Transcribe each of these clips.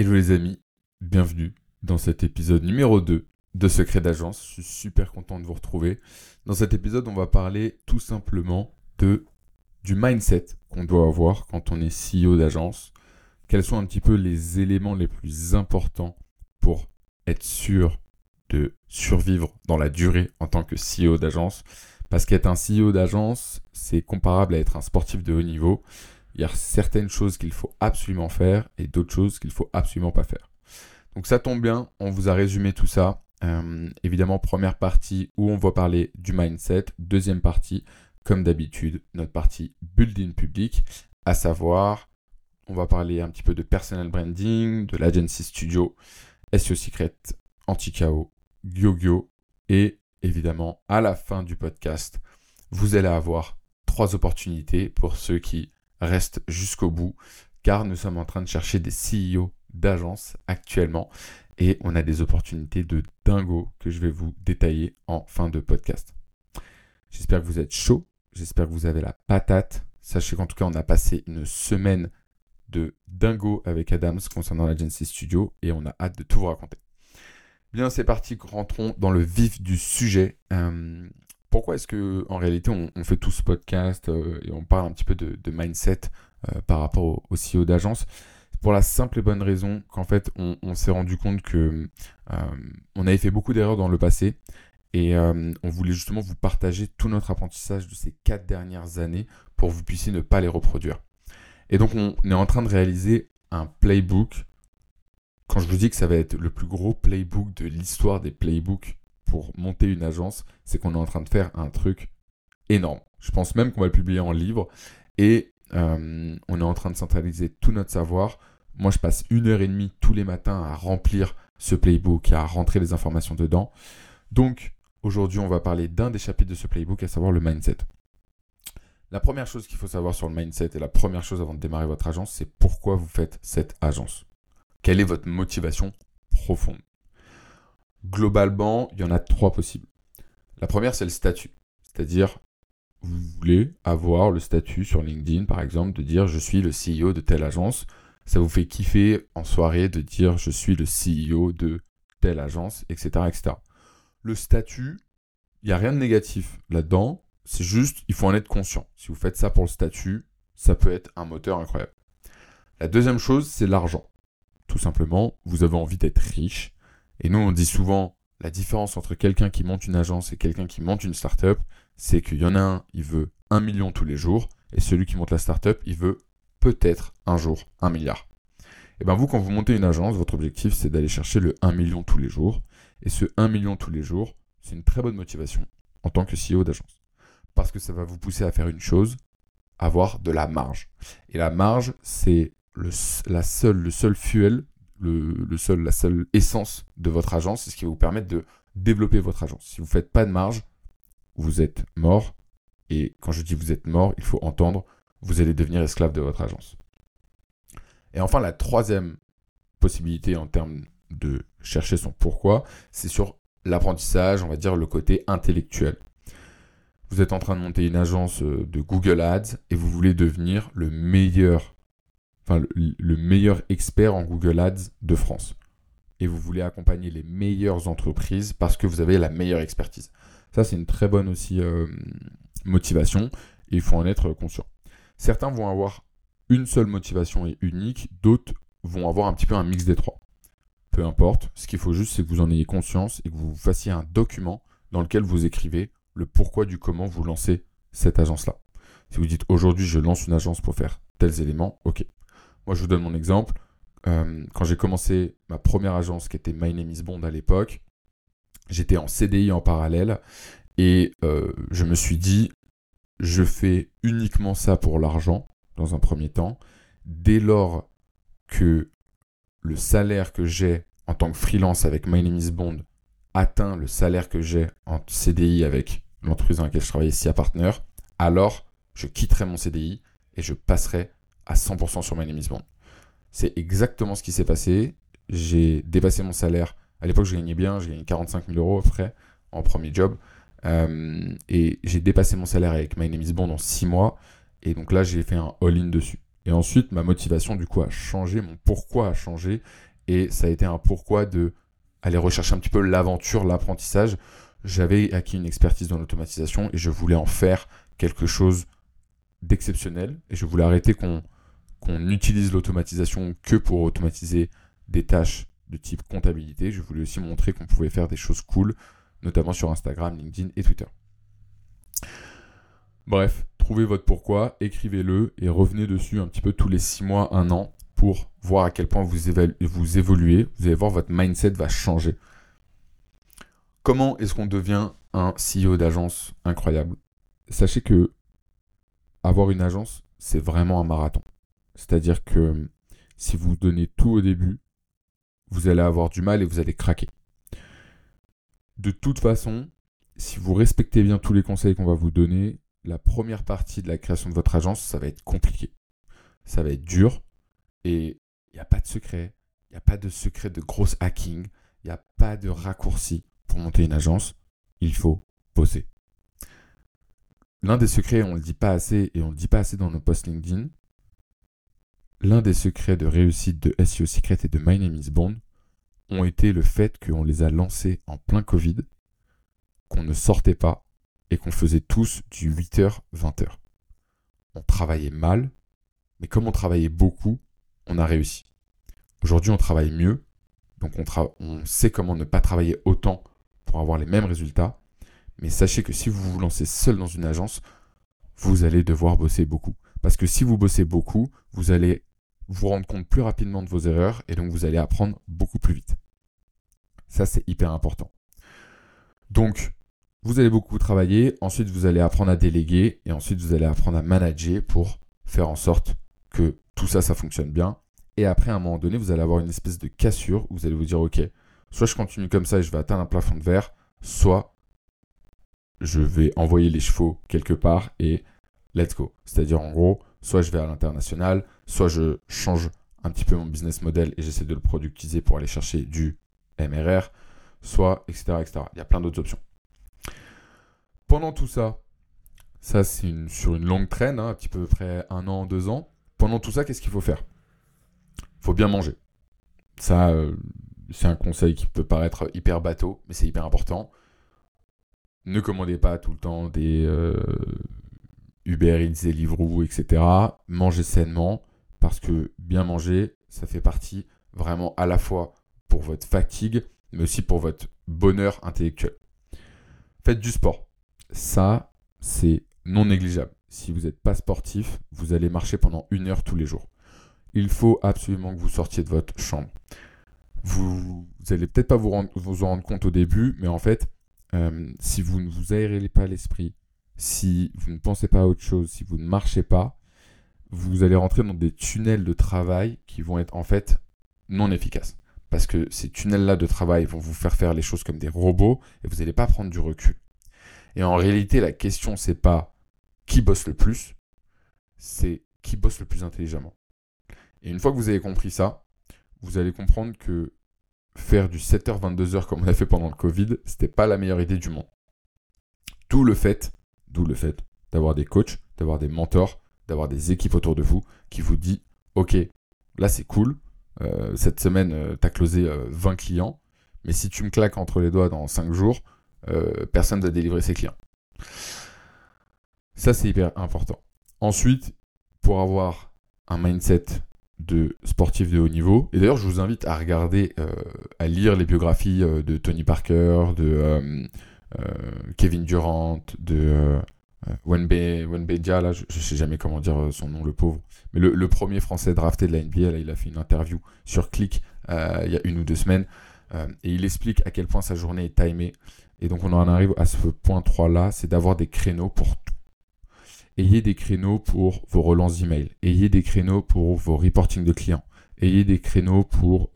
Hello les amis, bienvenue dans cet épisode numéro 2 de Secret d'agence. Je suis super content de vous retrouver. Dans cet épisode, on va parler tout simplement de du mindset qu'on doit avoir quand on est CEO d'agence. Quels sont un petit peu les éléments les plus importants pour être sûr de survivre dans la durée en tant que CEO d'agence? Parce qu'être un CEO d'agence, c'est comparable à être un sportif de haut niveau. Il y a certaines choses qu'il faut absolument faire et d'autres choses qu'il faut absolument pas faire. Donc ça tombe bien, on vous a résumé tout ça. Euh, évidemment, première partie où on va parler du mindset. Deuxième partie, comme d'habitude, notre partie building public, à savoir, on va parler un petit peu de personal branding, de l'agency studio, SEO Secret, Anti-KO, Gyogyo et évidemment, à la fin du podcast, vous allez avoir trois opportunités pour ceux qui restent jusqu'au bout, car nous sommes en train de chercher des CEO d'agences actuellement et on a des opportunités de dingo que je vais vous détailler en fin de podcast. J'espère que vous êtes chaud, j'espère que vous avez la patate. Sachez qu'en tout cas, on a passé une semaine de dingo avec Adams concernant l'Agency Studio et on a hâte de tout vous raconter. Bien, c'est parti, rentrons dans le vif du sujet. Euh, pourquoi est-ce que en réalité on, fait tout ce podcast euh, et on parle un petit peu de, mindset euh, par rapport au, au CEO d'agence? Pour la simple et bonne raison qu'en fait, on, s'est rendu compte que euh, on avait fait beaucoup d'erreurs dans le passé et euh, on voulait justement vous partager tout notre apprentissage de ces quatre dernières années pour que vous puissiez ne pas les reproduire. Et donc, on est en train de réaliser un playbook. Quand je vous dis que ça va être le plus gros playbook de l'histoire des playbooks pour monter une agence, c'est qu'on est en train de faire un truc énorme. Je pense même qu'on va le publier en livre. Et euh, on est en train de centraliser tout notre savoir. Moi, je passe une heure et demie tous les matins à remplir ce playbook, à rentrer les informations dedans. Donc, aujourd'hui, on va parler d'un des chapitres de ce playbook, à savoir le mindset. La première chose qu'il faut savoir sur le mindset et la première chose avant de démarrer votre agence, c'est pourquoi vous faites cette agence. Quelle est votre motivation profonde? Globalement, il y en a trois possibles. La première, c'est le statut. C'est-à-dire, vous voulez avoir le statut sur LinkedIn, par exemple, de dire je suis le CEO de telle agence. Ça vous fait kiffer en soirée de dire je suis le CEO de telle agence, etc. etc. Le statut, il n'y a rien de négatif là-dedans. C'est juste, il faut en être conscient. Si vous faites ça pour le statut, ça peut être un moteur incroyable. La deuxième chose, c'est l'argent. Tout simplement, vous avez envie d'être riche. Et nous, on dit souvent, la différence entre quelqu'un qui monte une agence et quelqu'un qui monte une startup, c'est qu'il y en a un, il veut un million tous les jours, et celui qui monte la startup, il veut peut-être un jour un milliard. Et bien vous, quand vous montez une agence, votre objectif, c'est d'aller chercher le 1 million tous les jours. Et ce 1 million tous les jours, c'est une très bonne motivation en tant que CEO d'agence. Parce que ça va vous pousser à faire une chose, avoir de la marge. Et la marge, c'est le, le seul fuel le, seul, la seule essence de votre agence, c'est ce qui va vous permettre de développer votre agence. Si vous ne faites pas de marge, vous êtes mort. Et quand je dis vous êtes mort, il faut entendre, vous allez devenir esclave de votre agence. Et enfin, la troisième possibilité en termes de chercher son pourquoi, c'est sur l'apprentissage, on va dire le côté intellectuel. Vous êtes en train de monter une agence euh, de Google Ads et vous voulez devenir le meilleur le, meilleur expert en Google Ads de France. Et vous voulez accompagner les meilleures entreprises parce que vous avez la meilleure expertise. Ça, c'est une très bonne aussi euh, motivation et il faut en être conscient. Certains vont avoir une seule motivation et unique, d'autres vont avoir un petit peu un mix des trois. Peu importe, ce qu'il faut juste, c'est que vous en ayez conscience et que vous fassiez un document dans lequel vous écrivez le pourquoi du comment vous lancez cette agence-là. Si vous dites aujourd'hui je lance une agence pour faire tels éléments, ok. Moi, je vous donne mon exemple. Euh, quand j'ai commencé ma première agence, qui était My Name is Bond à l'époque, j'étais en CDI en parallèle et euh, je me suis dit, je fais uniquement ça pour l'argent dans un premier temps. Dès lors que le salaire que j'ai en tant que freelance avec My Name is Bond atteint le salaire que j'ai en CDI avec l'entreprise dans laquelle je travaillais, SIA Partner, alors je quitterai mon CDI et je passerai à 100% sur My Name C'est exactement ce qui s'est passé. J'ai dépassé mon salaire. À l'époque, je gagnais bien, j'ai gagné 45 000 euros frais en premier job. Euh, et j'ai dépassé mon salaire avec My Name is Bond en 6 mois. Et donc là, j'ai fait un all-in dessus. Et ensuite, ma motivation, du coup, a changé, mon pourquoi a changé. Et ça a été un pourquoi de aller rechercher un petit peu l'aventure, l'apprentissage. J'avais acquis une expertise dans l'automatisation et je voulais en faire quelque chose d'exceptionnel. Et je voulais arrêter qu'on qu'on utilise l'automatisation que pour automatiser des tâches de type comptabilité. Je voulais aussi montrer qu'on pouvait faire des choses cool, notamment sur Instagram, LinkedIn et Twitter. Bref, trouvez votre pourquoi, écrivez-le et revenez dessus un petit peu tous les 6 mois, 1 an pour voir à quel point vous, vous évoluez. Vous allez voir, votre mindset va changer. Comment est-ce qu'on devient un CEO d'agence incroyable? Sachez que avoir une agence, c'est vraiment un marathon. C'est-à-dire que si vous donnez tout au début, vous allez avoir du mal et vous allez craquer. De toute façon, si vous respectez bien tous les conseils qu'on va vous donner, la première partie de la création de votre agence, ça va être compliqué. Ça va être dur et il n'y a pas de secret. Il n'y a pas de secret de gros hacking. Il n'y a pas de raccourci pour monter une agence. Il faut poser. L'un des secrets, on ne le dit pas assez et on ne le dit pas assez dans nos posts LinkedIn. L'un des secrets de réussite de SEO Secret et de My Name is Bond ont été le fait qu'on les a lancés en plein Covid, qu'on ne sortait pas et qu'on faisait tous du 8h, 20h. On travaillait mal, mais comme on travaillait beaucoup, on a réussi. Aujourd'hui, on travaille mieux, donc on, on, sait comment ne pas travailler autant pour avoir les mêmes résultats. Mais sachez que si vous vous lancez seul dans une agence, vous allez devoir bosser beaucoup. Parce que si vous bossez beaucoup, vous allez vous rendre compte plus rapidement de vos erreurs et donc vous allez apprendre beaucoup plus vite. Ça, c'est hyper important. Donc, vous allez beaucoup travailler, ensuite vous allez apprendre à déléguer et ensuite vous allez apprendre à manager pour faire en sorte que tout ça, ça fonctionne bien. Et après, à un moment donné, vous allez avoir une espèce de cassure où vous allez vous dire, OK, soit je continue comme ça et je vais atteindre un plafond de verre, soit je vais envoyer les chevaux quelque part et let's go. C'est-à-dire, en gros, soit je vais à l'international, soit je change un petit peu mon business model et j'essaie de le productiser pour aller chercher du MRR, soit etc. etc. Il y a plein d'autres options. Pendant tout ça, ça c'est sur une longue traîne, hein, un petit peu près un an, deux ans. Pendant tout ça, qu'est-ce qu'il faut faire? Il faut bien manger. Ça, euh, c'est un conseil qui peut paraître hyper bateau, mais c'est hyper important. Ne commandez pas tout le temps des euh, Uber Eats, Deliveroo, etc. Mangez sainement, parce que bien manger, ça fait partie vraiment à la fois pour votre fatigue, mais aussi pour votre bonheur intellectuel. Faites du sport. Ça, c'est non négligeable. Si vous n'êtes pas sportif, vous allez marcher pendant une heure tous les jours. Il faut absolument que vous sortiez de votre chambre. Vous n'allez peut-être pas vous, en rendre compte au début, mais en fait, euh, si vous ne vous aérez pas l'esprit, si vous ne pensez pas à autre chose, si vous ne marchez pas, vous allez rentrer dans des tunnels de travail qui vont être en fait non efficaces. Parce que ces tunnels-là de travail vont vous faire faire les choses comme des robots et vous n'allez pas prendre du recul. Et en réalité, la question, c'est pas qui bosse le plus, c'est qui bosse le plus intelligemment. Et une fois que vous avez compris ça, vous allez comprendre que faire du 7h, 22h comme on a fait pendant le Covid, c'était pas la meilleure idée du monde. Tout le fait, d'où le fait d'avoir des coachs, d'avoir des mentors, d'avoir des équipes autour de vous qui vous dit Ok, là c'est cool, euh, cette semaine euh, tu closé 20 euh, clients, mais si tu me claques entre les doigts dans 5 jours, personne ne va délivrer ses clients. Ça c'est hyper important. Ensuite, pour avoir un mindset de sportif de haut niveau. Et d'ailleurs, je vous invite à regarder, à lire les biographies de Tony Parker, de Kevin Durant, de Wenbe, là, je, ne sais jamais comment dire euh, son nom, le pauvre. Mais le, premier français drafté de la NBA, là, il a fait une interview sur Click euh, il y a une ou deux semaines. Euh, et il explique à quel point sa journée est timée. Et donc on en arrive à ce point 3 là, c'est d'avoir des créneaux pour tout. Ayez des créneaux pour vos relances d'email. Ayez des créneaux pour vos reporting de clients. Ayez des créneaux pour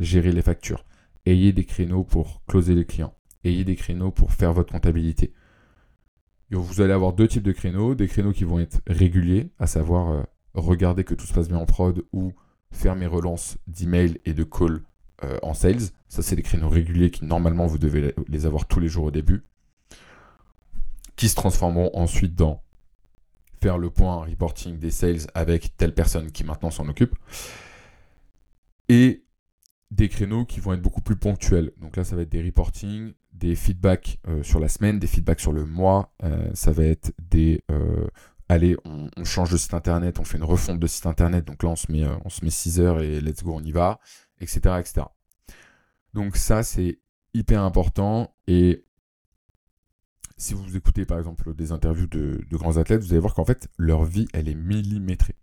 gérer les factures. Ayez des créneaux pour closer les clients. Ayez des créneaux pour faire votre comptabilité vous allez avoir deux types de créneaux. Des créneaux qui vont être réguliers, à savoir euh, regarder que tout se passe bien en prod ou faire mes relances d'email et de call euh, en sales. Ça, c'est des créneaux réguliers qui, normalement, vous devez les avoir tous les jours au début. Qui se transformeront ensuite dans faire le point reporting des sales avec telle personne qui maintenant s'en occupe. Et des créneaux qui vont être beaucoup plus ponctuels. Donc là, ça va être des reporting, des feedbacks euh, sur la semaine, des feedbacks sur le mois. Euh, ça va être des euh, allez, on, change de site internet, on fait une refonte de site internet. Donc là, on se met, on se met 6 heures et let's go, on y va, etc. etc. Donc ça, c'est hyper important. Et si vous écoutez par exemple des interviews de grands athlètes, vous allez voir qu'en fait, leur vie, elle est millimétrée.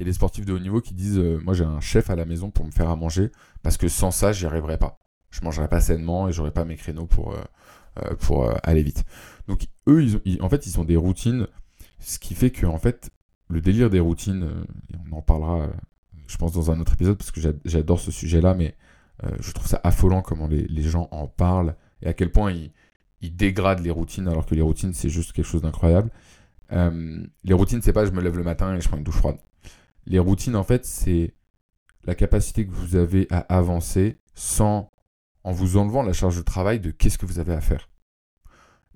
A des sportifs de haut niveau qui disent euh, Moi, j'ai un chef à la maison pour me faire à manger parce que sans ça, j'y arriverais pas. Je mangerais pas sainement et j'aurais pas mes créneaux pour, euh, euh, pour aller vite. Donc, eux, en fait, ils ont des routines, ce qui fait que, en fait, le délire des routines, et on en parlera, je pense, dans un autre épisode parce que j'adore ce sujet-là, mais je trouve ça affolant comment les, les, gens en parlent et à quel point ils dégradent les routines alors que les routines, c'est juste quelque chose d'incroyable. les routines, c'est pas je me lève le matin et je prends une douche froide. Les routines, en fait, c'est la capacité que vous avez à avancer sans, en vous enlevant la charge de travail de qu'est-ce que vous avez à faire.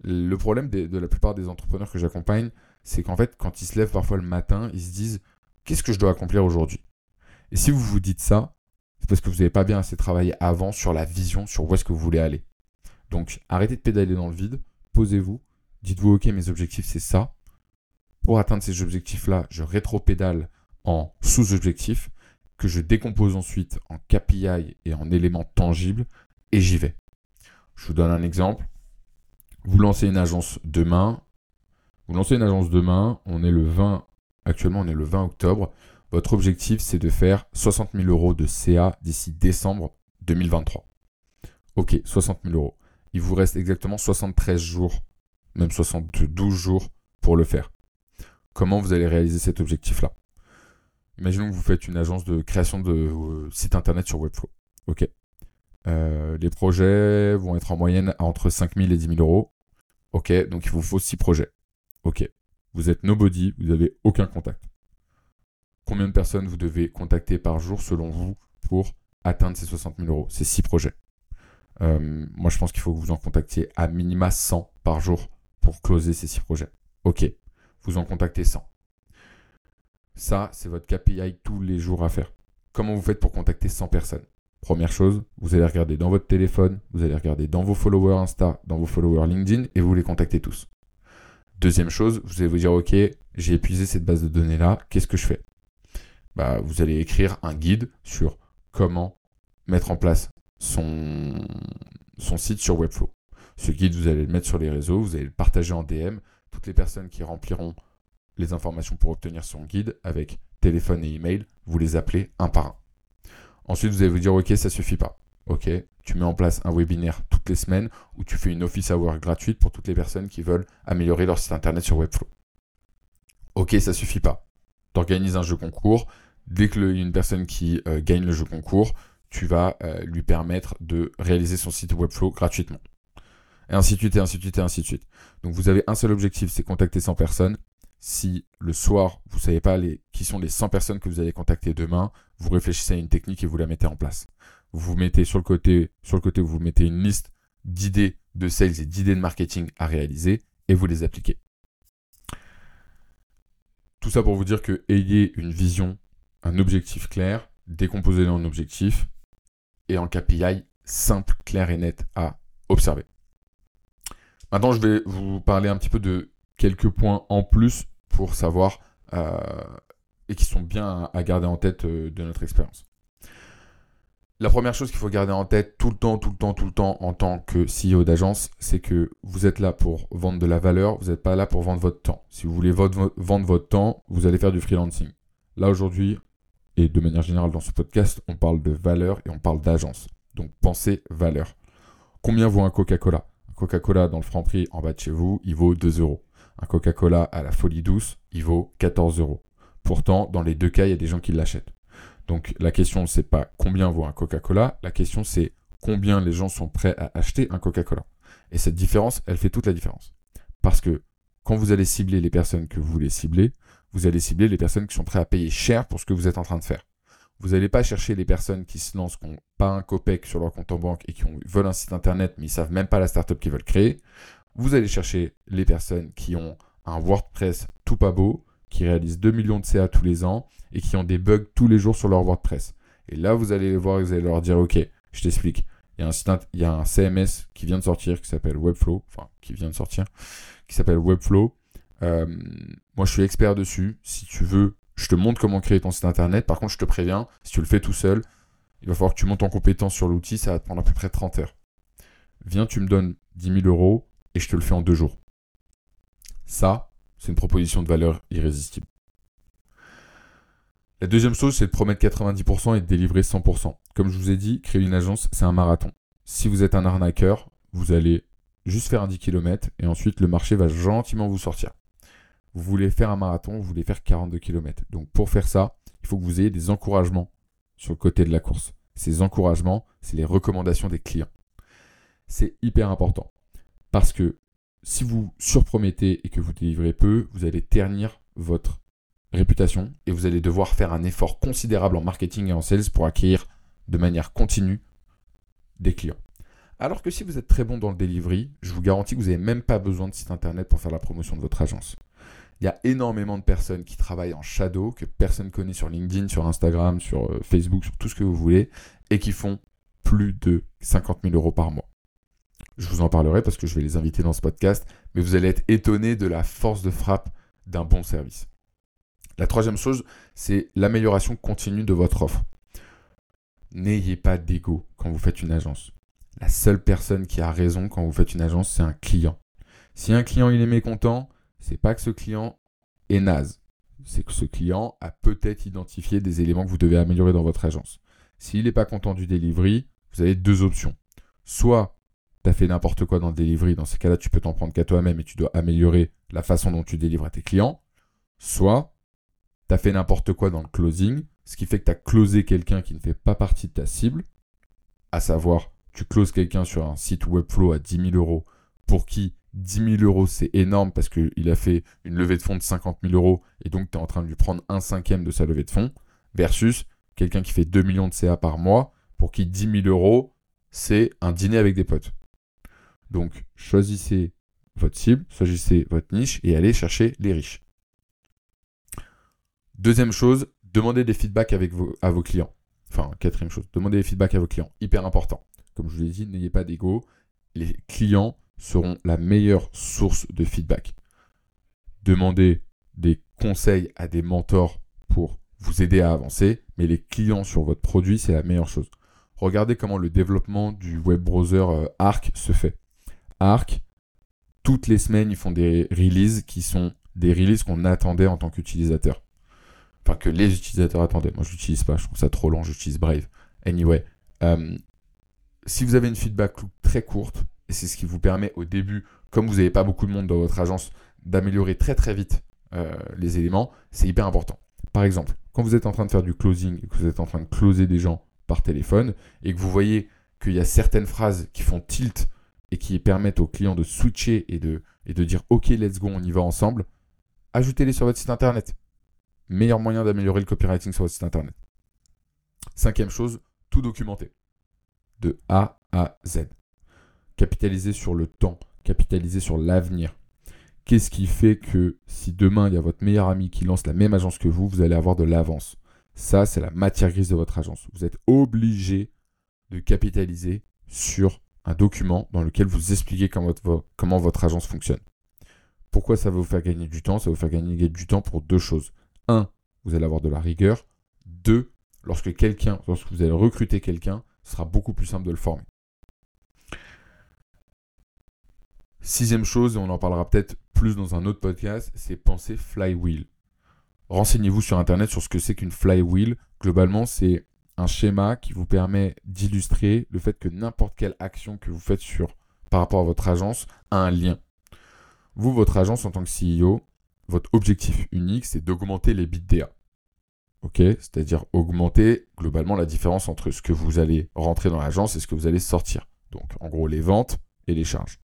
Le problème de, la plupart des entrepreneurs que j'accompagne, c'est qu'en fait, quand ils se lèvent parfois le matin, ils se disent qu'est-ce que je dois accomplir aujourd'hui? Et si vous vous dites ça, c'est parce que vous n'avez pas bien assez travaillé avant sur la vision, sur où est-ce que vous voulez aller. Donc arrêtez de pédaler dans le vide, posez-vous, dites-vous ok mes objectifs c'est ça. Pour atteindre ces objectifs-là, je rétro-pédale sous-objectifs que je décompose ensuite en KPI et en éléments tangibles et j'y vais. Je vous donne un exemple. Vous lancez une agence demain. Vous lancez une agence demain. On est le 20. Actuellement, on est le 20 octobre. Votre objectif, c'est de faire 60 000 euros de CA d'ici décembre 2023. Ok, 60 000 euros. Il vous reste exactement 73 jours, même 72 jours pour le faire. Comment vous allez réaliser cet objectif-là? Imaginons que vous faites une agence de création de euh, site internet sur Webflow. Ok. Euh, les projets vont être en moyenne entre 5000 et 10 000 euros. Ok, donc il vous faut 6 projets. Ok. Vous êtes nobody, vous n'avez aucun contact. Combien de personnes vous devez contacter par jour selon vous pour atteindre ces 60 000 euros, ces 6 projets? Euh, Moi, je pense qu'il faut que vous en contactiez à minima 100 par jour pour closer ces 6 projets. Ok, vous en contactez 100. Ça, c'est votre KPI tous les jours à faire. Comment vous faites pour contacter 100 personnes? Première chose, vous allez regarder dans votre téléphone, vous allez regarder dans vos followers Insta, dans vos followers LinkedIn et vous les contactez tous. Deuxième chose, vous allez vous dire ok, j'ai épuisé cette base de données là, qu'est-ce que je fais? Bah, Vous allez écrire un guide sur comment mettre en place son site sur Webflow. Ce guide, vous allez le mettre sur les réseaux, vous allez le partager en DM. Toutes les personnes qui rempliront les informations pour obtenir son guide avec téléphone et email, vous les appelez un par un. Ensuite, vous allez vous dire, OK, ça suffit pas. OK, tu mets en place un webinaire toutes les semaines où tu fais une office hour gratuite pour toutes les personnes qui veulent améliorer leur site internet sur Webflow. OK, ça suffit pas. Tu organises un jeu concours. Dès qu'il y a une personne qui euh, gagne le jeu concours, tu vas euh, lui permettre de réaliser son site Webflow gratuitement. Et ainsi de suite, et ainsi de suite, et ainsi de suite. Donc vous avez un seul objectif, c'est contacter 100 personnes si le soir, vous ne savez pas qui sont les 100 personnes que vous allez contacter demain, vous réfléchissez à une technique et vous la mettez en place. Vous vous mettez sur le côté, sur vous mettez une liste d'idées de sales et d'idées de marketing à réaliser et vous les appliquez. Tout ça pour vous dire que ayez une vision, un objectif clair, décomposez-le en objectifs et en KPI simple, clair et net à observer. Maintenant, je vais vous parler un petit peu de quelques points en plus pour savoir euh, et qui sont bien à, garder en tête euh, de notre expérience. La première chose qu'il faut garder en tête tout le temps, tout le temps, tout le temps en tant que CEO d'agence, c'est que vous êtes là pour vendre de la valeur, vous n'êtes pas là pour vendre votre temps. Si vous voulez vendre votre temps, vous allez faire du freelancing. Là aujourd'hui, et de manière générale dans ce podcast, on parle de valeur et on parle d'agence. Donc pensez valeur. Combien vaut un Coca-Cola? Un Coca-Cola dans le franc prix en bas de chez vous, il vaut 2 euros. Un Coca-Cola à la folie douce, il vaut 14 euros. Pourtant, dans les deux cas, il y a des gens qui l'achètent. Donc la question, c'est pas combien vaut un Coca-Cola, la question, c'est combien les gens sont prêts à acheter un Coca-Cola. Et cette différence, elle fait toute la différence. Parce que quand vous allez cibler les personnes que vous voulez cibler, vous allez cibler les personnes qui sont prêtes à payer cher pour ce que vous êtes en train de faire. Vous n'allez pas chercher les personnes qui se lancent, qui n'ont pas un copec sur leur compte en banque et qui veulent un site internet, mais ils savent même pas la startup qu'ils veulent créer. Vous allez chercher les personnes qui ont un WordPress tout pas beau, qui réalisent 2 millions de CA tous les ans et qui ont des bugs tous les jours sur leur WordPress. Et là, vous allez les voir et vous allez leur dire, OK, je t'explique. Il y, a un CMS qui vient de sortir qui s'appelle Webflow, enfin qui vient de sortir, qui s'appelle Webflow. Euh, moi, je suis expert dessus. Si tu veux, je te montre comment créer ton site internet. Par contre, je te préviens, si tu le fais tout seul, il va falloir que tu montes en compétence sur l'outil. Ça va te prendre à peu près 30 heures. Viens, tu me donnes 10 000 euros je te le fais en deux jours. Ça, c'est une proposition de valeur irrésistible. La deuxième chose, c'est de promettre 90% et de délivrer 100%. Comme je vous ai dit, créer une agence, c'est un marathon. Si vous êtes un arnaqueur, vous allez juste faire un 10 km et ensuite le marché va gentiment vous sortir. Vous voulez faire un marathon, vous voulez faire 42 km. Donc pour faire ça, il faut que vous ayez des encouragements sur le côté de la course. Ces encouragements, c'est les recommandations des clients. C'est hyper important parce que si vous surpromettez et que vous délivrez peu, vous allez ternir votre réputation et vous allez devoir faire un effort considérable en marketing et en sales pour acquérir de manière continue des clients. Alors que si vous êtes très bon dans le delivery, je vous garantis que vous n'avez même pas besoin de site internet pour faire la promotion de votre agence. Il y a énormément de personnes qui travaillent en shadow, que personne connaît sur LinkedIn, sur Instagram, sur euh, Facebook, sur tout ce que vous voulez, et qui font plus de 50 000 euros par mois. Je vous en parlerai parce que je vais les inviter dans ce podcast, mais vous allez être étonné de la force de frappe d'un bon service. La troisième chose, c'est l'amélioration continue de votre offre. N'ayez pas d'ego quand vous faites une agence. La seule personne qui a raison quand vous faites une agence, c'est un client. Si un client il est mécontent, c'est pas que ce client est naze. C'est que ce client a peut-être identifié des éléments que vous devez améliorer dans votre agence. S'il n'est pas content du delivery, vous avez deux options. Soit fait n'importe quoi dans le delivery, dans ces cas-là, tu peux t'en prendre qu'à toi-même et tu dois améliorer la façon dont tu délivres à tes clients. Soit tu as fait n'importe quoi dans le closing, ce qui fait que tu as closé quelqu'un qui ne fait pas partie de ta cible, à savoir, tu closes quelqu'un sur un site Webflow à 10 000 euros pour qui 10 000 euros c'est énorme parce qu'il a fait une levée de fonds de 50 000 euros et donc tu es en train de lui prendre un cinquième de sa levée de fonds, versus quelqu'un qui fait 2 millions de CA par mois pour qui 10 000 euros c'est un dîner avec des potes. Donc choisissez votre cible, choisissez votre niche et allez chercher les riches. Deuxième chose, demandez des feedbacks à vos clients. Enfin, quatrième chose, demandez des feedbacks à vos clients. Hyper important. Comme je vous l'ai dit, n'ayez pas d'ego. Les clients seront la meilleure source de feedback. Demandez des conseils à des mentors pour vous aider à avancer, mais les clients sur votre produit, c'est la meilleure chose. Regardez comment le développement du web browser euh, Arc se fait. Arc, toutes les semaines, ils font des releases qui sont des releases qu'on attendait en tant qu'utilisateur enfin que les utilisateurs attendaient. Moi, je l'utilise pas, je trouve ça trop long, j'utilise Brave. Anyway, euh, si vous avez une feedback très courte, et c'est ce qui vous permet au début, comme vous n'avez pas beaucoup de monde dans votre agence, d'améliorer très très vite euh, les éléments, c'est hyper important. Par exemple, quand vous êtes en train de faire du closing que vous êtes en train de closer des gens par téléphone et que vous voyez qu'il y a certaines phrases qui font tilt et qui permettent aux clients de switcher et de, et de dire OK, let's go, on y va ensemble, ajoutez-les sur votre site internet meilleur moyen d'améliorer le copywriting sur votre site internet. Cinquième chose, tout documenter. De A à Z. Capitaliser sur le temps, capitaliser sur l'avenir. Qu'est-ce qui fait que si demain il y a votre meilleur ami qui lance la même agence que vous, vous allez avoir de l'avance? Ça, c'est la matière grise de votre agence. Vous êtes obligé de capitaliser sur un document dans lequel vous expliquez comment votre, agence fonctionne. Pourquoi ça va vous faire gagner du temps? Ça va vous faire gagner du temps pour deux choses. 1, vous allez avoir de la rigueur. 2, lorsque quelqu'un, lorsque vous allez recruter quelqu'un, ce sera beaucoup plus simple de le former. Sixième chose, et on en parlera peut-être plus dans un autre podcast, c'est penser flywheel. Renseignez-vous sur Internet sur ce que c'est qu'une flywheel. Globalement, c'est un schéma qui vous permet d'illustrer le fait que n'importe quelle action que vous faites sur, par rapport à votre agence a un lien. Vous, votre agence en tant que CEO, votre objectif unique, c'est d'augmenter les bits DA. Ok? C'est-à-dire augmenter globalement la différence entre ce que vous allez rentrer dans l'agence et ce que vous allez sortir. Donc en gros les ventes et les charges.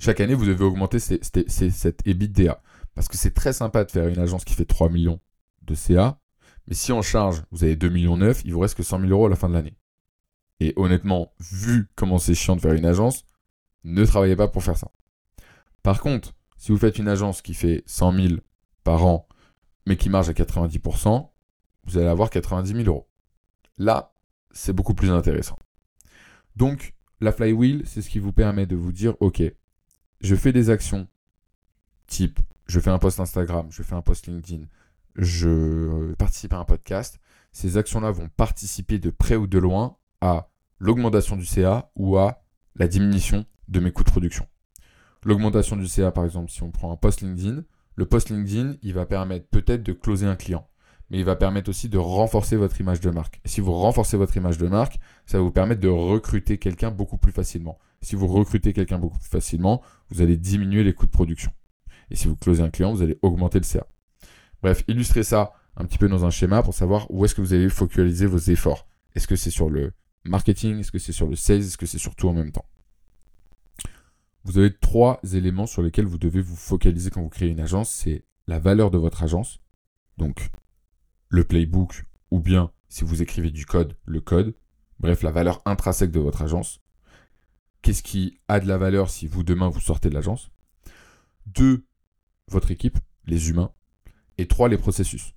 Chaque année, vous devez augmenter cette EBITDA. Parce que c'est très sympa de faire une agence qui fait 3 millions de CA. Mais si en charge, vous avez 2 millions 9, il vous reste que 100 000 euros à la fin de l'année. Et honnêtement, vu comment c'est chiant de faire une agence, ne travaillez pas pour faire ça. Par contre, si vous faites une agence qui fait 100 000 par an, mais qui marche à 90%, vous allez avoir 90 000 euros. Là, c'est beaucoup plus intéressant. Donc, la flywheel, c'est ce qui vous permet de vous dire, OK, je fais des actions type, je fais un post Instagram, je fais un post LinkedIn, je participe à un podcast. Ces actions-là vont participer de près ou de loin à l'augmentation du CA ou à la diminution de mes coûts de production. L'augmentation du CA, par exemple, si on prend un post LinkedIn, le post LinkedIn, il va permettre peut-être de closer un client, mais il va permettre aussi de renforcer votre image de marque. Si vous renforcez votre image de marque, ça va vous permettre de recruter quelqu'un beaucoup plus facilement. Si vous recrutez quelqu'un beaucoup plus facilement, vous allez diminuer les coûts de production. Et si vous closez un client, vous allez augmenter le CA. Bref, illustrez ça un petit peu dans un schéma pour savoir où est-ce que vous allez focaliser vos efforts. Est-ce que c'est sur le marketing? Est-ce que c'est sur le sales? Est-ce que c'est sur tout en même temps? Vous avez trois éléments sur lesquels vous devez vous focaliser quand vous créez une agence. C'est la valeur de votre agence, donc le playbook, ou bien si vous écrivez du code, le code. Bref, la valeur intrinsèque de votre agence. Qu'est-ce qui a de la valeur si vous demain vous sortez de l'agence? Deux, votre équipe, les humains. Et trois, les processus.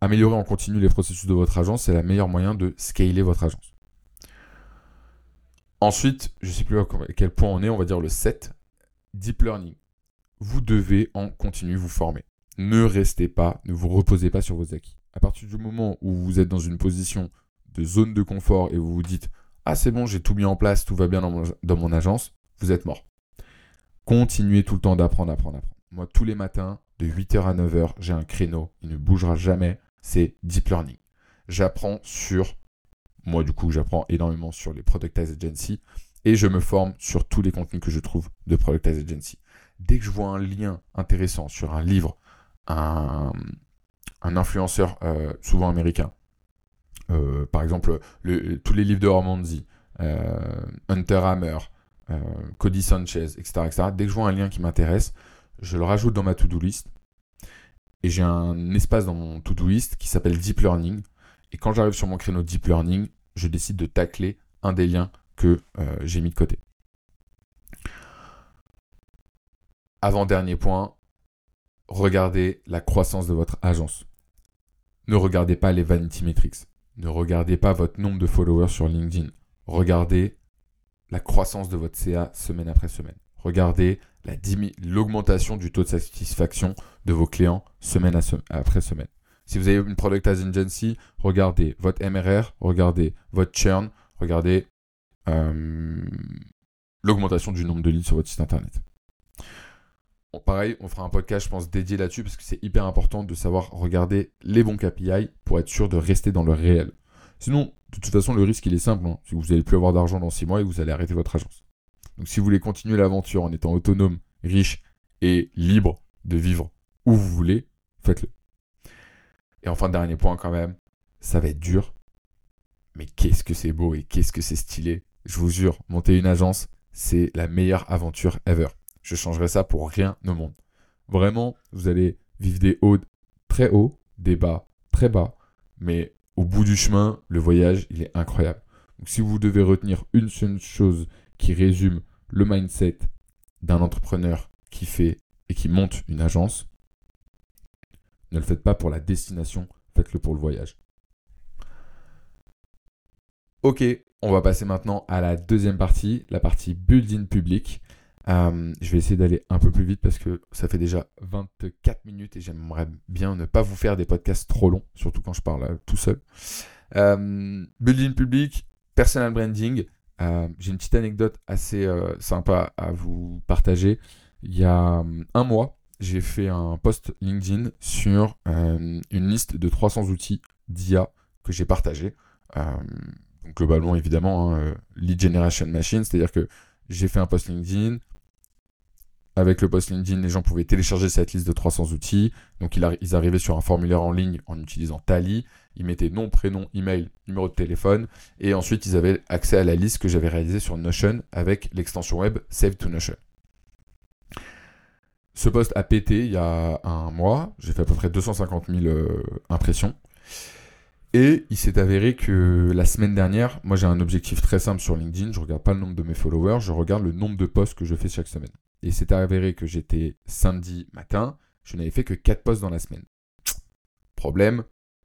Améliorer en continu les processus de votre agence, c'est le meilleur moyen de scaler votre agence. Ensuite, je ne sais plus à quel point on est, on va dire le 7, Deep Learning. Vous devez en continu vous former. Ne restez pas, ne vous reposez pas sur vos acquis. À partir du moment où vous êtes dans une position de zone de confort et vous vous dites Ah, c'est bon, j'ai tout mis en place, tout va bien dans mon, dans mon agence, vous êtes mort. Continuez tout le temps d'apprendre, apprendre, apprendre. Moi, tous les matins, de 8h à 9h, j'ai un créneau, il ne bougera jamais, c'est Deep Learning. J'apprends sur, moi du coup, j'apprends énormément sur les Productized Agency et je me forme sur tous les contenus que je trouve de Productized Agency. Dès que je vois un lien intéressant sur un livre, un, influenceur euh, souvent américain, euh, par exemple tous les livres de Hormonzi, euh, Hunter Hammer, Cody Sanchez, etc., etc., dès que je vois un lien qui m'intéresse, je le rajoute dans ma to-do list. Et j'ai un espace dans mon to-do list qui s'appelle Deep Learning. Et quand j'arrive sur mon créneau Deep Learning, je décide de tacler un des liens que euh, j'ai mis de côté. Avant-dernier point, regardez la croissance de votre agence. Ne regardez pas les vanity metrics. Ne regardez pas votre nombre de followers sur LinkedIn. Regardez la croissance de votre CA semaine après semaine. Regardez l'augmentation du taux de satisfaction de vos clients semaine après semaine. Si vous avez une Product as Agency, regardez votre MRR, regardez votre churn, regardez euh, l'augmentation du nombre de leads sur votre site internet. pareil, on fera un podcast, je pense, dédié là-dessus parce que c'est hyper important de savoir regarder les bons KPI pour être sûr de rester dans le réel. Sinon, de toute façon, le risque, il est simple. Hein. Si vous n'allez plus avoir d'argent dans 6 mois et vous allez arrêter votre agence. Donc si vous voulez continuer l'aventure en étant autonome, riche et libre de vivre où vous voulez, faites-le. Et enfin, dernier point quand même, ça va être dur. Mais qu'est-ce que c'est beau et qu'est-ce que c'est stylé. Je vous jure, monter une agence, c'est la meilleure aventure ever. Je changerai ça pour rien au monde. Vraiment, vous allez vivre des hauts très hauts, des bas très bas. Mais au bout du chemin, le voyage, il est incroyable. Donc si vous devez retenir une seule chose qui résume le mindset d'un entrepreneur qui fait et qui monte une agence. Ne le faites pas pour la destination, faites-le pour le voyage. Ok, on va passer maintenant à la deuxième partie, la partie building public. Euh, je vais essayer d'aller un peu plus vite parce que ça fait déjà 24 minutes et j'aimerais bien ne pas vous faire des podcasts trop longs, surtout quand je parle euh, tout seul. Euh, building public, personal branding, euh, j'ai une petite anecdote assez euh, sympa à vous partager. Il y a euh, un mois, j'ai fait un post LinkedIn sur une liste de 300 outils d'IA que j'ai partagé. donc globalement, évidemment, hein, lead generation machine, c'est-à-dire que j'ai fait un post LinkedIn, avec le post LinkedIn, les gens pouvaient télécharger cette liste de 300 outils. Donc, ils arrivaient sur un formulaire en ligne en utilisant Tally. Ils mettaient nom, prénom, email, numéro de téléphone. Et ensuite, ils avaient accès à la liste que j'avais réalisée sur Notion avec l'extension web Save to Notion. Ce post a pété il y a un mois. J'ai fait à peu près 250 000 euh, impressions. Et il s'est avéré que la semaine dernière, moi j'ai un objectif très simple sur LinkedIn. Je regarde pas le nombre de mes followers, je regarde le nombre de posts que je fais chaque semaine. Et c'est avéré que j'étais samedi matin, je n'avais fait que 4 posts dans la semaine. Problème,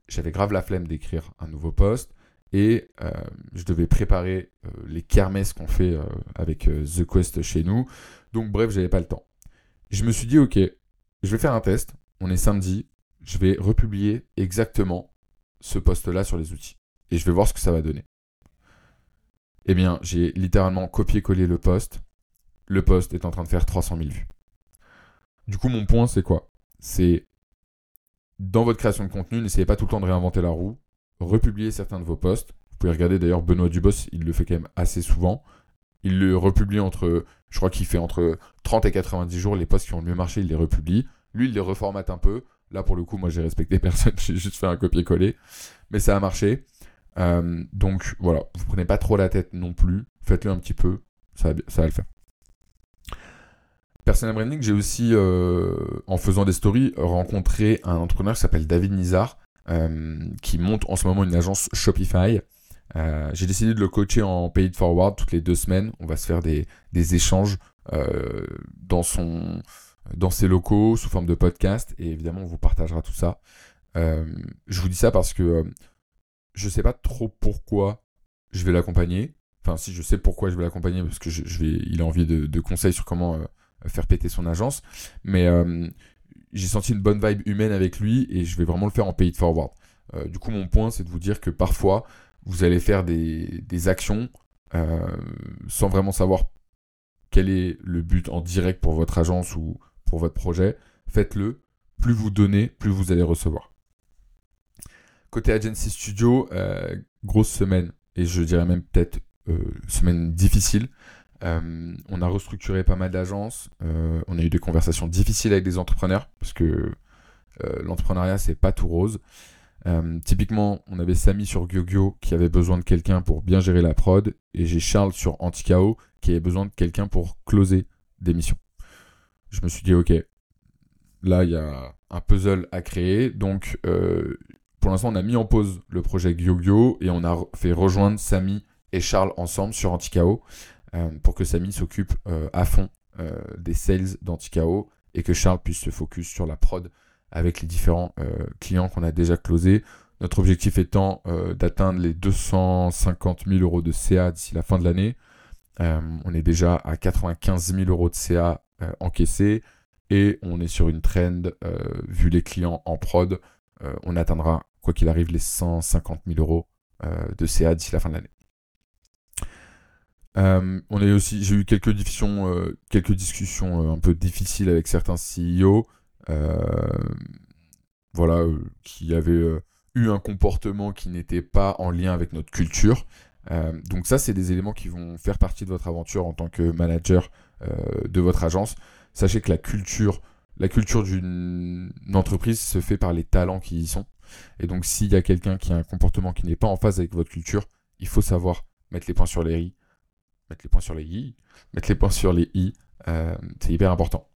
j'avais grave la flemme d'écrire un nouveau post et euh, je devais préparer euh, les kermesses qu'on fait euh, avec The Quest chez nous. Donc bref, j'avais pas le temps. Je me suis dit ok, je vais faire un test. On est samedi, je vais republier exactement ce post-là sur les outils et je vais voir ce que ça va donner. Eh bien, j'ai littéralement copié-collé le post. Le post est en train de faire 300 000 vues. Du coup, mon point, c'est quoi? C'est dans votre création de contenu, n'essayez pas tout le temps de réinventer la roue. Republiez certains de vos posts. Vous pouvez regarder d'ailleurs Benoît Dubos, il le fait quand même assez souvent. Il le republie entre, je crois qu'il fait entre 30 et 90 jours les posts qui ont le mieux marché, il les republie. Lui, il les reformate un peu. Là, pour le coup, moi, j'ai respecté personne, j'ai juste fait un copier-coller. Mais ça a marché. Euh, donc, voilà, vous prenez pas trop la tête non plus. Faites-le un petit peu, ça va, ça va le faire. Personal branding, j'ai aussi, euh, en faisant des stories, rencontré un entrepreneur qui s'appelle David Nizar, euh, qui monte en ce moment une agence Shopify. Euh, j'ai décidé de le coacher en paid forward toutes les deux semaines. On va se faire des, échanges dans, son, dans ses locaux sous forme de podcast et évidemment on vous partagera tout ça. je vous dis ça parce que je ne sais pas trop pourquoi je vais l'accompagner. Enfin, si je sais pourquoi je vais l'accompagner, parce que je, vais, a envie de conseils sur comment faire péter son agence. Mais euh, j'ai senti une bonne vibe humaine avec lui et je vais vraiment le faire en paid forward. Euh, du coup, mon point, c'est de vous dire que parfois, vous allez faire des, actions euh, sans vraiment savoir quel est le but en direct pour votre agence ou pour votre projet. Faites-le. Plus vous donnez, plus vous allez recevoir. Côté Agency Studio, grosse semaine, et je dirais même peut-être semaine difficile. Euh, on a restructuré pas mal d'agences. Euh, on a eu des conversations difficiles avec des entrepreneurs parce que euh, l'entrepreneuriat c'est pas tout rose. typiquement, on avait Samy sur GyoGyo qui avait besoin de quelqu'un pour bien gérer la prod et j'ai Charles sur Anticao qui avait besoin de quelqu'un pour closer des missions. Je me suis dit ok, là il y a un puzzle à créer donc pour l'instant on a mis en pause le projet GyoGyo et on a fait rejoindre Samy et Charles ensemble sur Anticao. Euh, pour que Samy s'occupe euh, à fond euh, des sales d'Anticao et que Charles puisse se focus sur la prod avec les différents clients qu'on a déjà closés. Notre objectif étant d'atteindre les 250 000 euros de CA d'ici la fin de l'année. on est déjà à 95 000 euros de CA encaissés et on est sur une trend, vu les clients en prod, on atteindra, quoi qu'il arrive, les 150 000 euros de CA d'ici la fin de l'année. Euh, on a aussi, j'ai eu quelques discussions, euh, euh, un peu difficiles avec certains CEO, voilà, qui avaient eu un comportement qui n'était pas en lien avec notre culture. donc ça, c'est des éléments qui vont faire partie de votre aventure en tant que manager de votre agence. Sachez que la culture, la culture d'une entreprise se fait par les talents qui y sont. Et donc, s'il y a quelqu'un qui a un comportement qui n'est pas en phase avec votre culture, il faut savoir mettre les points sur les i, mettre les points sur les i, mettre les points sur les i, euh, c'est hyper important.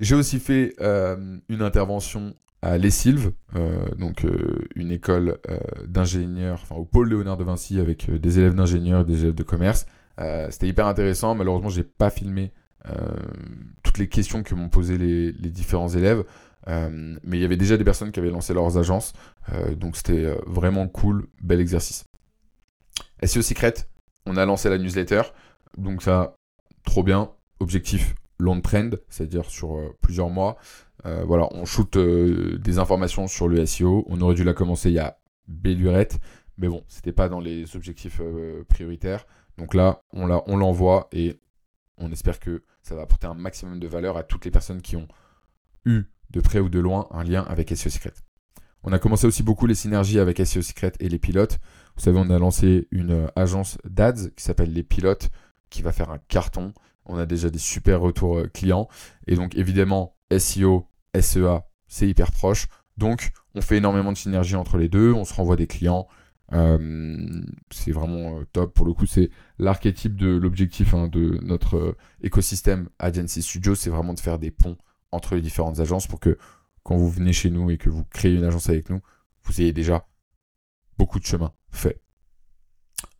J'ai aussi fait euh, une intervention à Les Sylves, euh, donc une école d'ingénieurs, enfin au pôle Léonard de Vinci avec des élèves d'ingénieurs, des élèves de commerce. C'était hyper intéressant. Malheureusement, j'ai pas filmé toutes les questions que m'ont posées les, les, différents élèves. mais il y avait déjà des personnes qui avaient lancé leurs agences. donc c'était vraiment cool, bel exercice. SEO Secret, on a lancé la newsletter. Donc ça, trop bien. Objectif long trend, c'est-à-dire sur euh, plusieurs mois. Euh, voilà, on shoot euh, des informations sur le SEO. On aurait dû la commencer il y a bellurette, mais bon, c'était pas dans les objectifs prioritaires. Donc là, on l'envoie et on espère que ça va apporter un maximum de valeur à toutes les personnes qui ont eu de près ou de loin un lien avec SEO Secret. On a commencé aussi beaucoup les synergies avec SEO Secret et les pilotes. Vous savez, on a lancé une euh, agence d'ads qui s'appelle Les Pilotes, qui va faire un carton. On a déjà des super retours euh, clients. Et donc, évidemment, SEO, SEA, c'est hyper proche. Donc, on fait énormément de synergie entre les deux. On se renvoie des clients. Euh, c'est vraiment top. Pour le coup, c'est l'archétype de l'objectif hein, de notre écosystème Agency Studio. C'est vraiment de faire des ponts entre les différentes agences pour que quand vous venez chez nous et que vous créez une agence avec nous, vous ayez déjà beaucoup de chemin fait.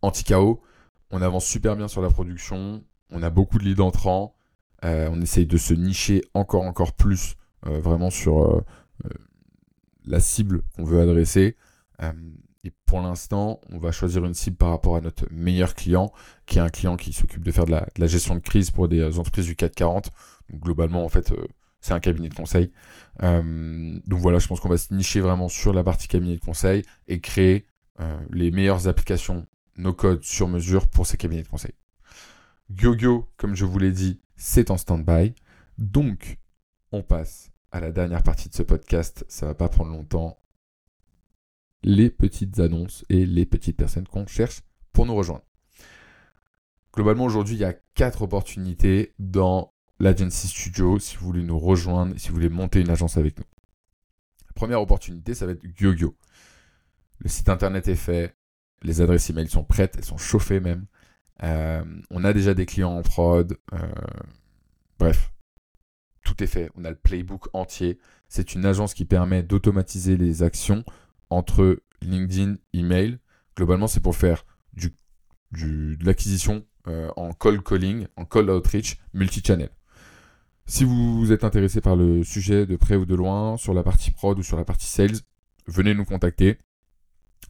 Anti-KO, on avance super bien sur la production, on a beaucoup de leads entrants, on essaye de se nicher encore, encore plus vraiment sur la cible qu'on veut adresser. et pour l'instant, on va choisir une cible par rapport à notre meilleur client, qui est un client qui s'occupe de faire de la, gestion de crise pour des entreprises du 440. Donc, globalement, en fait, c'est un cabinet de conseil. donc voilà, je pense qu'on va se nicher vraiment sur la partie cabinet de conseil et créer les meilleures applications nos codes sur mesure pour ces cabinets de conseil. GyoGyo, comme je vous l'ai dit, c'est en stand-by. Donc, on passe à la dernière partie de ce podcast. Ça va pas prendre longtemps. Les petites annonces et les petites personnes qu'on cherche pour nous rejoindre. Globalement, aujourd'hui, il y a quatre opportunités dans l'Agency Studio si vous voulez nous rejoindre, si vous voulez monter une agence avec nous. Première opportunité, ça va être GyoGyo. Le site internet est fait, les adresses email sont prêtes, elles sont chauffées même. Euh, on a déjà des clients en prod. Euh, bref, tout est fait. On a le playbook entier. C'est une agence qui permet d'automatiser les actions entre LinkedIn, email. Globalement, c'est pour faire de l'acquisition euh, en call calling, en call outreach, multi-channel. Si vous êtes intéressé par le sujet de près ou de loin, sur la partie prod ou sur la partie sales, venez nous contacter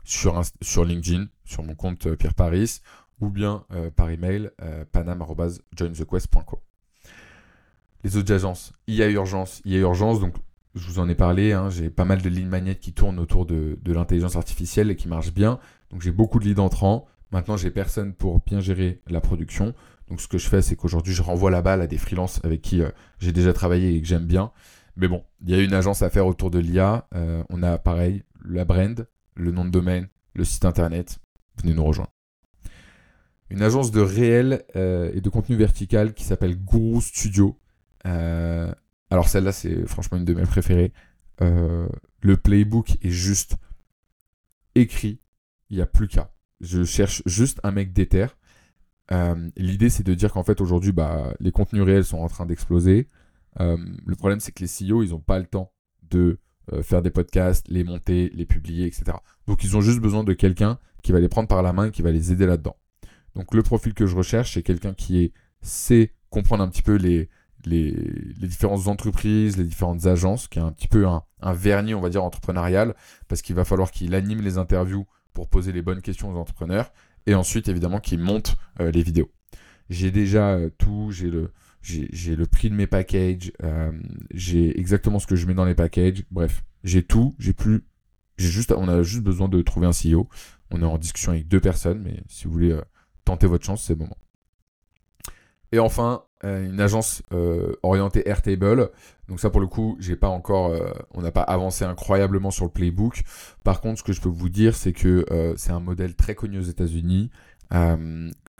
sur, LinkedIn, sur mon compte euh, Pierre Paris, ou bien euh, par email euh, panam.jointhequest.co. Les autres agences, il y a urgence, il y a urgence, donc je vous en ai parlé, hein, j'ai pas mal de lignes magnétiques qui tournent autour de, l'intelligence artificielle et qui marchent bien, donc j'ai beaucoup de leads entrants. Maintenant, j'ai personne pour bien gérer la production. Donc, ce que je fais, c'est qu'aujourd'hui, je renvoie la balle à des freelances avec qui j'ai déjà travaillé et que j'aime bien. Mais bon, il y a une agence à faire autour de l'IA. on a pareil, la brand, le nom de domaine, le site internet, venez nous rejoindre. Une agence de réel euh, et de contenu vertical qui s'appelle Guru Studio. Euh, alors celle-là, c'est franchement une de mes préférées. Euh, le playbook est juste écrit. Il n'y a plus qu'à. Je cherche juste un mec d'éther. L'idée, c'est de dire qu'en fait, aujourd'hui, bah, les contenus réels sont en train d'exploser. le problème, c'est que les CEO, ils n'ont pas le temps de euh, faire des podcasts, les monter, les publier, etc. Donc ils ont juste besoin de quelqu'un qui va les prendre par la main qui va les aider là-dedans. Donc le profil que je recherche, c'est quelqu'un qui sait comprendre un petit peu les, les, différentes entreprises, les différentes agences, qui a un petit peu un, vernis, on va dire, entrepreneurial, parce qu'il va falloir qu'il anime les interviews pour poser les bonnes questions aux entrepreneurs, et ensuite, évidemment, qu'il monte euh, les vidéos. J'ai déjà euh, tout, j'ai le, j'ai le prix de mes packages, euh, j'ai exactement ce que je mets dans les packages, bref, j'ai tout, j'ai plus, j'ai juste, on a juste besoin de trouver un CEO. On est en discussion avec deux personnes, mais si vous voulez euh, tenter votre chance, c'est le moment. Et enfin, euh, une agence orientée Airtable. Donc ça, pour le coup, j'ai pas encore, on n'a pas avancé incroyablement sur le playbook. Par contre, ce que je peux vous dire, c'est que c'est un modèle très connu aux États-Unis.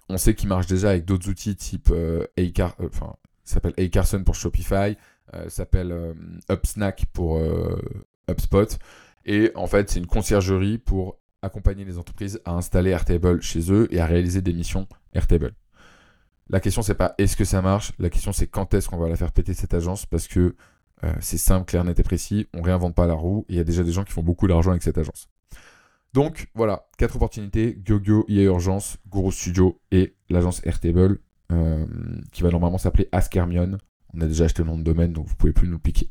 On sait qu'il marche déjà avec d'autres outils type euh, Acar, euh, enfin, s'appelle Acarson pour Shopify, euh, s'appelle Upsnack pour HubSpot. Et en fait, c'est une conciergerie pour accompagner les entreprises à installer Airtable chez eux et à réaliser des missions Airtable. La question, c'est pas est-ce que ça marche, la question, c'est quand est-ce qu'on va la faire péter cette agence parce que c'est simple, clair, net et précis, on réinvente pas la roue et il y a déjà des gens qui font beaucoup d'argent avec cette agence. Donc voilà, quatre opportunités, GoGo, IA Urgence, Guru Studio et l'agence Airtable euh, qui va normalement s'appeler Ask Hermione. On a déjà acheté le nom de domaine, donc vous pouvez plus nous piquer.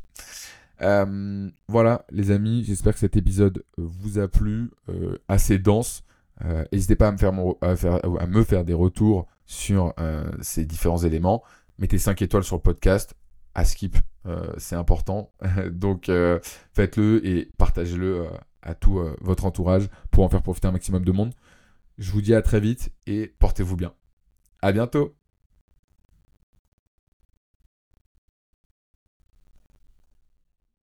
Euh, voilà les amis, j'espère que cet épisode vous a plu, euh, assez dense. N'hésitez pas à me, faire à, me faire des retours sur ces différents éléments. Mettez 5 étoiles sur le podcast, c'est important. donc faites-le et partagez-le à tout euh, votre entourage pour en faire profiter un maximum de monde. Je vous dis à très vite et portez-vous bien. À bientôt